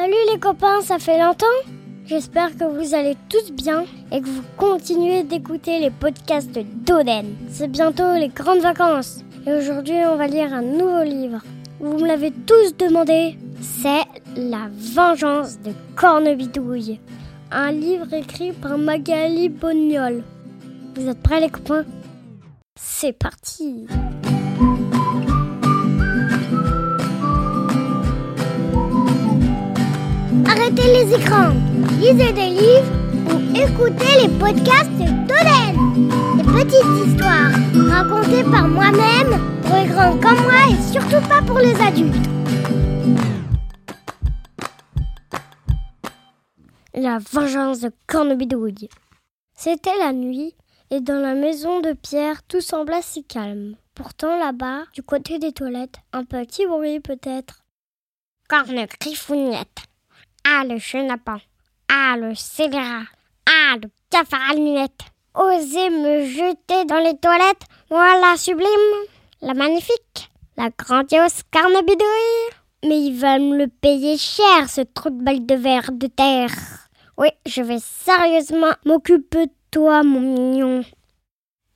Salut les copains, ça fait longtemps J'espère que vous allez tous bien et que vous continuez d'écouter les podcasts d'Oden. C'est bientôt les grandes vacances et aujourd'hui on va lire un nouveau livre. Vous me l'avez tous demandé, c'est La vengeance de Cornebidouille. Un livre écrit par Magali Bognol. Vous êtes prêts les copains? C'est parti Arrêtez les écrans, lisez des livres ou écoutez les podcasts d'Oden. Des petites histoires racontées par moi-même pour les grands comme moi et surtout pas pour les adultes. La vengeance de Cornebidouille. C'était la nuit et dans la maison de Pierre tout semblait si calme. Pourtant là-bas, du côté des toilettes, un petit bruit peut-être. Corne griffounette. Ah, le chenapan. Ah, le scélérat. Ah, le cafard à lunettes. Osez me jeter dans les toilettes, moi la sublime, la magnifique, la grandiose carnebidouille. Mais il va me le payer cher, ce trou de balle de verre de terre. Oui, je vais sérieusement m'occuper de toi, mon mignon.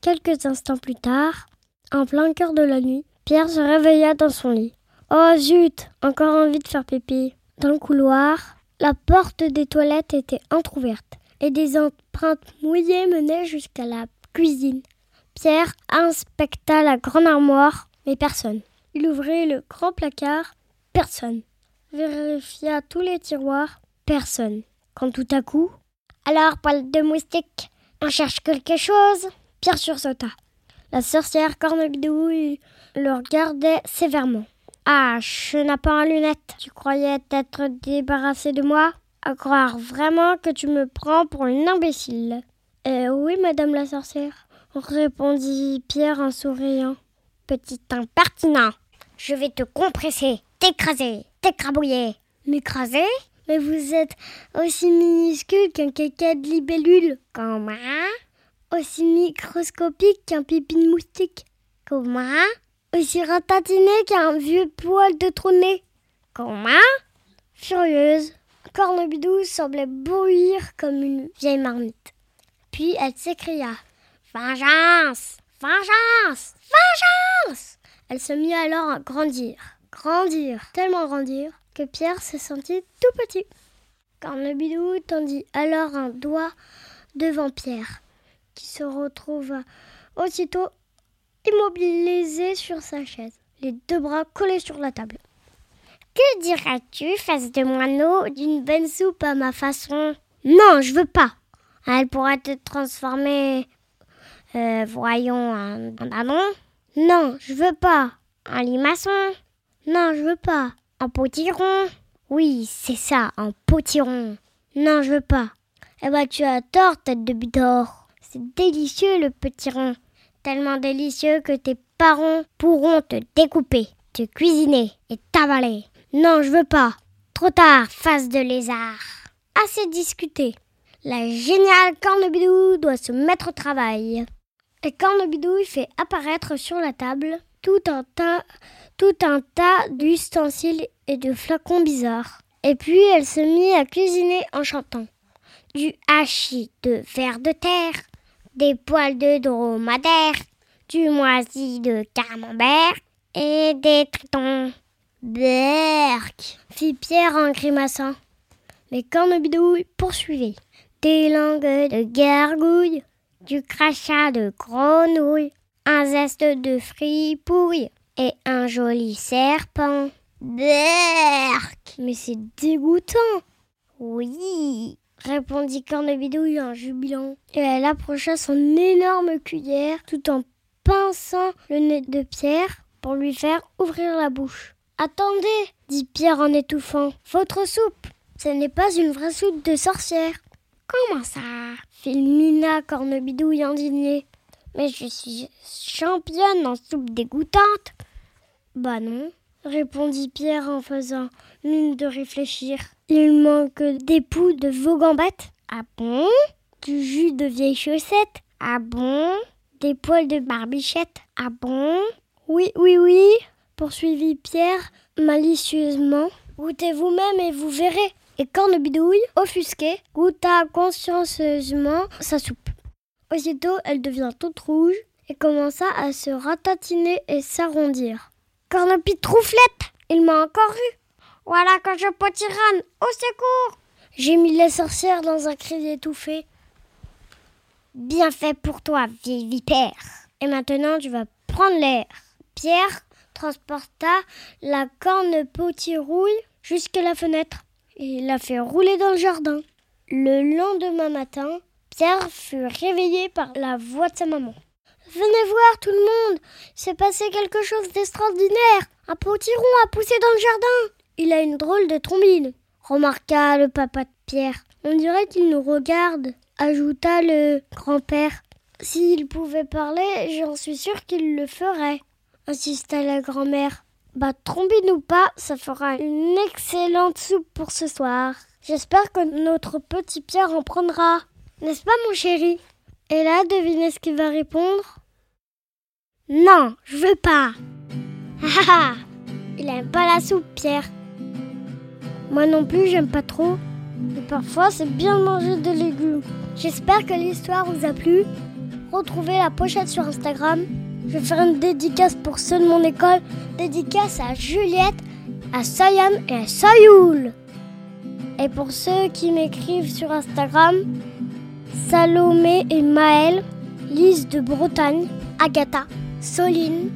Quelques instants plus tard, en plein cœur de la nuit, Pierre se réveilla dans son lit. Oh zut, encore envie de faire pipi. Dans le couloir, la porte des toilettes était entr'ouverte et des empreintes mouillées menaient jusqu'à la cuisine. Pierre inspecta la grande armoire, mais personne. Il ouvrit le grand placard, personne. Vérifia tous les tiroirs, personne. Quand tout à coup, alors, poil de moustique, on cherche quelque chose Pierre sursauta. La sorcière Cornebidouille le regardait sévèrement. Ah, je n'ai pas un lunette. Tu croyais t'être débarrassé de moi? À croire vraiment que tu me prends pour une imbécile. Eh oui, madame la sorcière, répondit Pierre en souriant. Petit impertinent, je vais te compresser, t'écraser, t'écrabouiller. M'écraser? Mais vous êtes aussi minuscule qu'un caca de libellule. Comment? Aussi microscopique qu'un pipi de moustique. Comment? Aussi ratatiné qu'un vieux poil de trôné. Comment Furieuse, Cornebidou semblait bouillir comme une vieille marmite. Puis elle s'écria. Vengeance! Vengeance! Vengeance! Elle se mit alors à grandir, grandir, tellement grandir que Pierre se sentit tout petit. Cornebidou tendit alors un doigt devant Pierre, qui se retrouva aussitôt immobilisé sur sa chaise, les deux bras collés sur la table. Que dirais-tu, face de moineau, d'une bonne soupe à ma façon? Non, je veux pas. Elle pourrait te transformer, euh, voyons, en, en Non, je veux pas. En limaçon? Non, je veux pas. En potiron? Oui, c'est ça, en potiron. Non, je veux pas. Eh ben, tu as tort, tête de bidor. C'est délicieux, le potiron tellement délicieux que tes parents pourront te découper, te cuisiner et t'avaler. Non, je veux pas. Trop tard, face de lézard. Assez discuté. La géniale Cornebidou doit se mettre au travail. Et Cornebidou fait apparaître sur la table tout un tas, tout un tas d'ustensiles et de flacons bizarres. Et puis elle se mit à cuisiner en chantant. Du hachis de verre de terre, des poils de dromadaire, du moisi de camembert et des tritons. Berk fit Pierre en grimaçant. Mais Cornebidouille poursuivait. Des langues de gargouille, du crachat de grenouille, un zeste de fripouille et un joli serpent. Berk Mais c'est dégoûtant Oui répondit Cornebidouille en jubilant, et elle approcha son énorme cuillère tout en pinçant le nez de Pierre pour lui faire ouvrir la bouche. Attendez, dit Pierre en étouffant, votre soupe, ce n'est pas une vraie soupe de sorcière. Comment ça? fit Mina Cornebidouille indignée. Mais je suis championne en soupe dégoûtante. Bah non, répondit Pierre en faisant mine de réfléchir. Il manque des poux de veau gambettes. Ah bon? Du jus de vieilles chaussettes. Ah bon? Des poils de barbichette. Ah bon? Oui, oui, oui, poursuivit Pierre malicieusement. Goûtez vous-même et vous verrez. Et Cornebidouille, offusquée, goûta consciencieusement sa soupe. Aussitôt, elle devint toute rouge et commença à se ratatiner et s'arrondir. Cornopie trouflette Il m'a encore vu Voilà que je potirane Au secours J'ai mis les sorcières dans un cri étouffé. Bien fait pour toi, vieille vipère. Et maintenant, tu vas prendre l'air. Pierre transporta la corne potirouille jusqu'à la fenêtre et la fait rouler dans le jardin. Le lendemain matin, Pierre fut réveillé par la voix de sa maman. Venez voir tout le monde, c'est passé quelque chose d'extraordinaire. Un potiron a poussé dans le jardin. Il a une drôle de trombine, remarqua le papa de Pierre. On dirait qu'il nous regarde, ajouta le grand-père. S'il pouvait parler, j'en suis sûr qu'il le ferait, insista la grand-mère. Bah, trombine ou pas, ça fera une excellente soupe pour ce soir. J'espère que notre petit Pierre en prendra. N'est-ce pas, mon chéri? Et là, devinez ce qu'il va répondre Non, je veux pas. Ah Il aime pas la soupe, Pierre. Moi non plus, j'aime pas trop. Mais parfois, c'est bien de manger des légumes. J'espère que l'histoire vous a plu. Retrouvez la pochette sur Instagram. Je vais faire une dédicace pour ceux de mon école. Dédicace à Juliette, à Sayan et à Sayoul. Et pour ceux qui m'écrivent sur Instagram, Salomé et Maël, Lise de Bretagne, Agatha, Soline,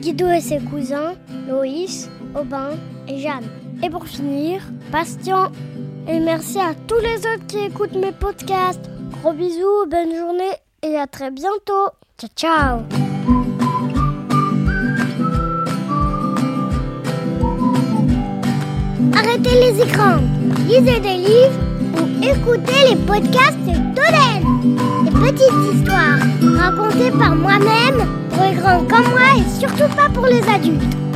Guido et ses cousins, Loïs, Aubin et Jeanne. Et pour finir, Bastien. Et merci à tous les autres qui écoutent mes podcasts. Gros bisous, bonne journée et à très bientôt. Ciao ciao Arrêtez les écrans, lisez des livres ou écoutez les podcasts d'Oden. Des petites histoires racontées par moi-même pour comme moi et surtout pas pour les adultes.